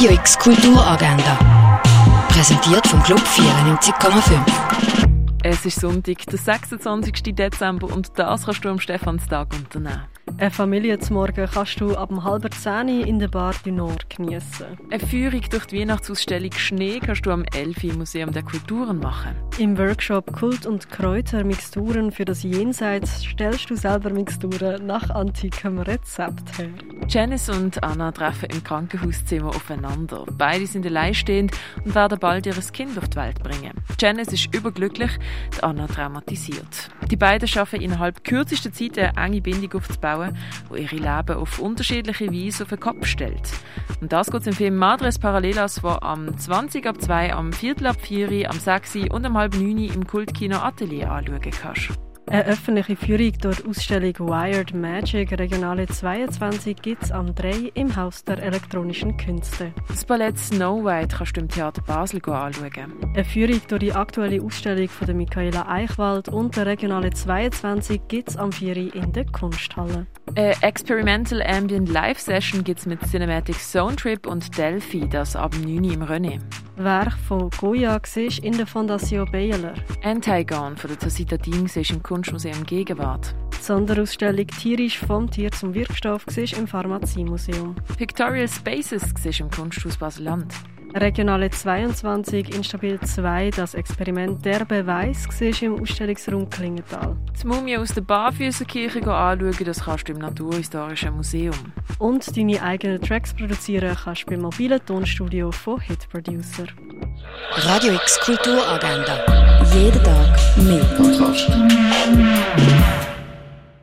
Radio X Kulturagenda. Präsentiert vom Club 94,5. Es ist Sonntag, der 26. Dezember und das kannst du am Stephanstag unternehmen. Eine Familie zum Morgen kannst du ab halb zehn in der Bar du Nord geniessen. Eine Führung durch die Weihnachtsausstellung Schnee kannst du am Elfi im Museum der Kulturen machen. Im Workshop Kult und Kräuter Mixturen für das Jenseits stellst du selber Mixturen nach antikem Rezept her. Janice und Anna treffen im Krankenhauszimmer aufeinander. Beide sind alleinstehend und werden bald ihr Kind auf die Welt bringen. Janice ist überglücklich, die Anna traumatisiert. Die beiden schaffen innerhalb kürzester Zeit eine enge Bindung aufzubauen, wo ihre Leben auf unterschiedliche Weise auf den Kopf stellt. Und das geht im Film Madres Paralelas, der am 20 ab 2, am Viertel ab 4, am 6 und am halb 9 im Kultkino Atelier anschauen kannst. Eine öffentliche Führung durch die Ausstellung Wired Magic Regionale 22 gibt es am 3 im Haus der elektronischen Künste. Das Ballett Snow White kannst du im Theater Basel anschauen. Eine Führung durch die aktuelle Ausstellung von der Michaela Eichwald und der Regionale 22 gibt es am 4 in der Kunsthalle. Eine Experimental Ambient Live Session gibt es mit Cinematic Zone Trip und Delphi, das ab 9 im René. Werk von Goya siehst in der Fondation Baylor. Antigone von der Tasita Ding siehst im Kunstmuseum Gegenwart. Die Sonderausstellung Tierisch vom Tier zum Wirkstoff siehst im Pharmaziemuseum. Pictorial Spaces siehst im Kunsthaus Basel-Land. Regionale 22, Instabil 2, das Experiment Der Beweis, siehst im Ausstellungsraum Klingenthal. Die Mumie aus der Barfüßerkirche anschauen, das kannst du im Naturhistorischen Museum. Und deine eigenen Tracks produzieren kannst du beim mobilen Tonstudio von Hit Producer. Radio X Kulturagenda. Jeden Tag mehr.